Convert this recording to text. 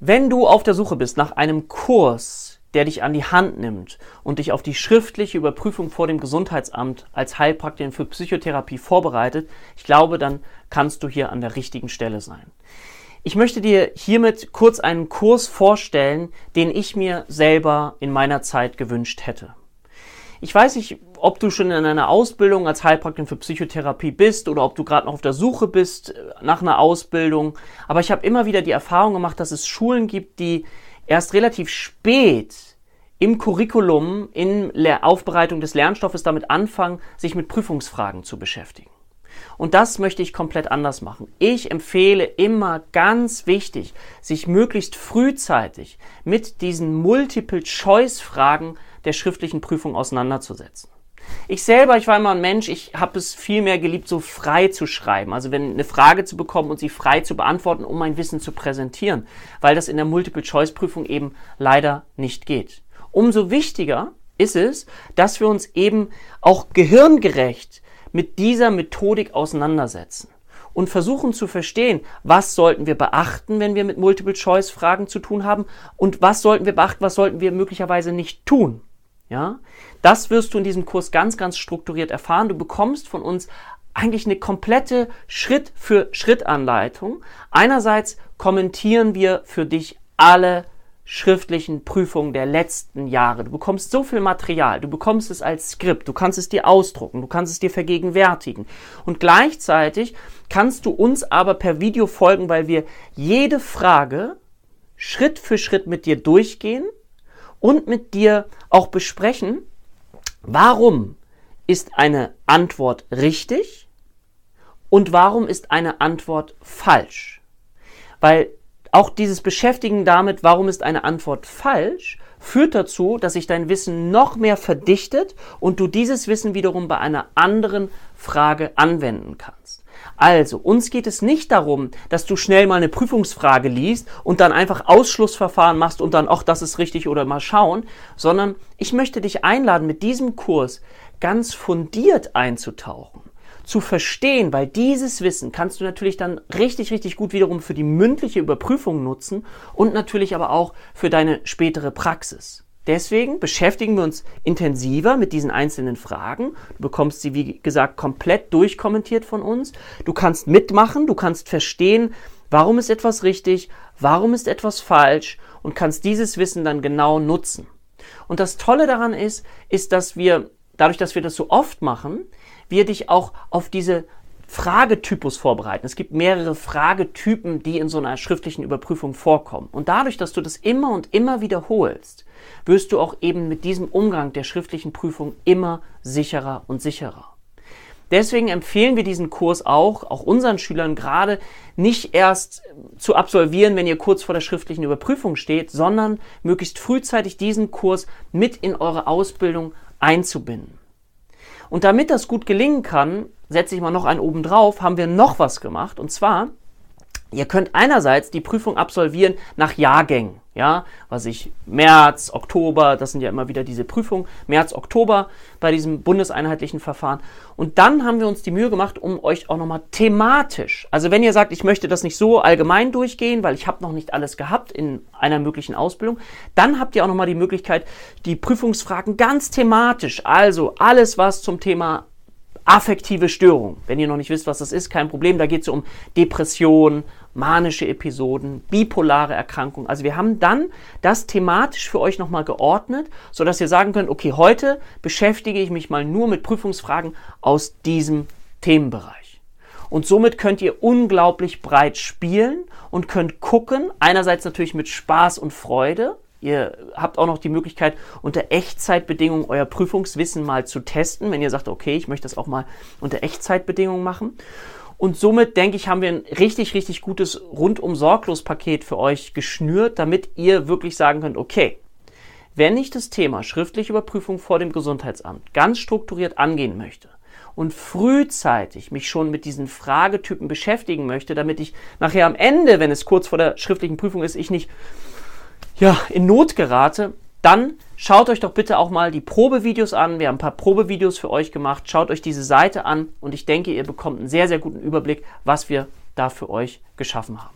Wenn du auf der Suche bist nach einem Kurs, der dich an die Hand nimmt und dich auf die schriftliche Überprüfung vor dem Gesundheitsamt als Heilpraktikerin für Psychotherapie vorbereitet, ich glaube, dann kannst du hier an der richtigen Stelle sein. Ich möchte dir hiermit kurz einen Kurs vorstellen, den ich mir selber in meiner Zeit gewünscht hätte. Ich weiß nicht, ob du schon in einer Ausbildung als Heilpraktikerin für Psychotherapie bist oder ob du gerade noch auf der Suche bist äh, nach einer Ausbildung, aber ich habe immer wieder die Erfahrung gemacht, dass es Schulen gibt, die erst relativ spät im Curriculum, in der Aufbereitung des Lernstoffes damit anfangen, sich mit Prüfungsfragen zu beschäftigen. Und das möchte ich komplett anders machen. Ich empfehle immer ganz wichtig, sich möglichst frühzeitig mit diesen Multiple-Choice-Fragen der schriftlichen Prüfung auseinanderzusetzen. Ich selber, ich war immer ein Mensch, ich habe es viel mehr geliebt, so frei zu schreiben. Also wenn eine Frage zu bekommen und sie frei zu beantworten, um mein Wissen zu präsentieren, weil das in der Multiple-Choice-Prüfung eben leider nicht geht. Umso wichtiger ist es, dass wir uns eben auch gehirngerecht mit dieser Methodik auseinandersetzen und versuchen zu verstehen, was sollten wir beachten, wenn wir mit Multiple-Choice-Fragen zu tun haben und was sollten wir beachten, was sollten wir möglicherweise nicht tun. Ja, das wirst du in diesem Kurs ganz, ganz strukturiert erfahren. Du bekommst von uns eigentlich eine komplette Schritt für Schritt Anleitung. Einerseits kommentieren wir für dich alle schriftlichen Prüfungen der letzten Jahre. Du bekommst so viel Material, du bekommst es als Skript, du kannst es dir ausdrucken, du kannst es dir vergegenwärtigen. Und gleichzeitig kannst du uns aber per Video folgen, weil wir jede Frage Schritt für Schritt mit dir durchgehen und mit dir auch besprechen, warum ist eine Antwort richtig und warum ist eine Antwort falsch. Weil auch dieses Beschäftigen damit, warum ist eine Antwort falsch, führt dazu, dass sich dein Wissen noch mehr verdichtet und du dieses Wissen wiederum bei einer anderen Frage anwenden kannst. Also, uns geht es nicht darum, dass du schnell mal eine Prüfungsfrage liest und dann einfach Ausschlussverfahren machst und dann, ach, das ist richtig oder mal schauen, sondern ich möchte dich einladen, mit diesem Kurs ganz fundiert einzutauchen zu verstehen, weil dieses Wissen kannst du natürlich dann richtig, richtig gut wiederum für die mündliche Überprüfung nutzen und natürlich aber auch für deine spätere Praxis. Deswegen beschäftigen wir uns intensiver mit diesen einzelnen Fragen. Du bekommst sie, wie gesagt, komplett durchkommentiert von uns. Du kannst mitmachen, du kannst verstehen, warum ist etwas richtig, warum ist etwas falsch und kannst dieses Wissen dann genau nutzen. Und das Tolle daran ist, ist, dass wir, dadurch, dass wir das so oft machen, wir dich auch auf diese Fragetypus vorbereiten. Es gibt mehrere Fragetypen, die in so einer schriftlichen Überprüfung vorkommen. Und dadurch, dass du das immer und immer wiederholst, wirst du auch eben mit diesem Umgang der schriftlichen Prüfung immer sicherer und sicherer. Deswegen empfehlen wir diesen Kurs auch, auch unseren Schülern gerade nicht erst zu absolvieren, wenn ihr kurz vor der schriftlichen Überprüfung steht, sondern möglichst frühzeitig diesen Kurs mit in eure Ausbildung einzubinden. Und damit das gut gelingen kann, setze ich mal noch einen oben drauf, haben wir noch was gemacht. Und zwar, ihr könnt einerseits die Prüfung absolvieren nach Jahrgängen. Ja, was ich März, Oktober, das sind ja immer wieder diese Prüfungen, März, Oktober bei diesem bundeseinheitlichen Verfahren. Und dann haben wir uns die Mühe gemacht, um euch auch nochmal thematisch, also wenn ihr sagt, ich möchte das nicht so allgemein durchgehen, weil ich habe noch nicht alles gehabt in einer möglichen Ausbildung, dann habt ihr auch nochmal die Möglichkeit, die Prüfungsfragen ganz thematisch, also alles, was zum Thema affektive Störung. Wenn ihr noch nicht wisst, was das ist, kein Problem. Da geht es um Depression, manische Episoden, bipolare Erkrankungen. Also wir haben dann das thematisch für euch nochmal geordnet, sodass ihr sagen könnt, okay, heute beschäftige ich mich mal nur mit Prüfungsfragen aus diesem Themenbereich. Und somit könnt ihr unglaublich breit spielen und könnt gucken, einerseits natürlich mit Spaß und Freude, Ihr habt auch noch die Möglichkeit, unter Echtzeitbedingungen euer Prüfungswissen mal zu testen, wenn ihr sagt, okay, ich möchte das auch mal unter Echtzeitbedingungen machen. Und somit denke ich, haben wir ein richtig, richtig gutes rundum sorglos Paket für euch geschnürt, damit ihr wirklich sagen könnt, okay, wenn ich das Thema schriftliche Überprüfung vor dem Gesundheitsamt ganz strukturiert angehen möchte und frühzeitig mich schon mit diesen Fragetypen beschäftigen möchte, damit ich nachher am Ende, wenn es kurz vor der schriftlichen Prüfung ist, ich nicht ja, in Not gerate, dann schaut euch doch bitte auch mal die Probevideos an. Wir haben ein paar Probevideos für euch gemacht. Schaut euch diese Seite an und ich denke, ihr bekommt einen sehr, sehr guten Überblick, was wir da für euch geschaffen haben.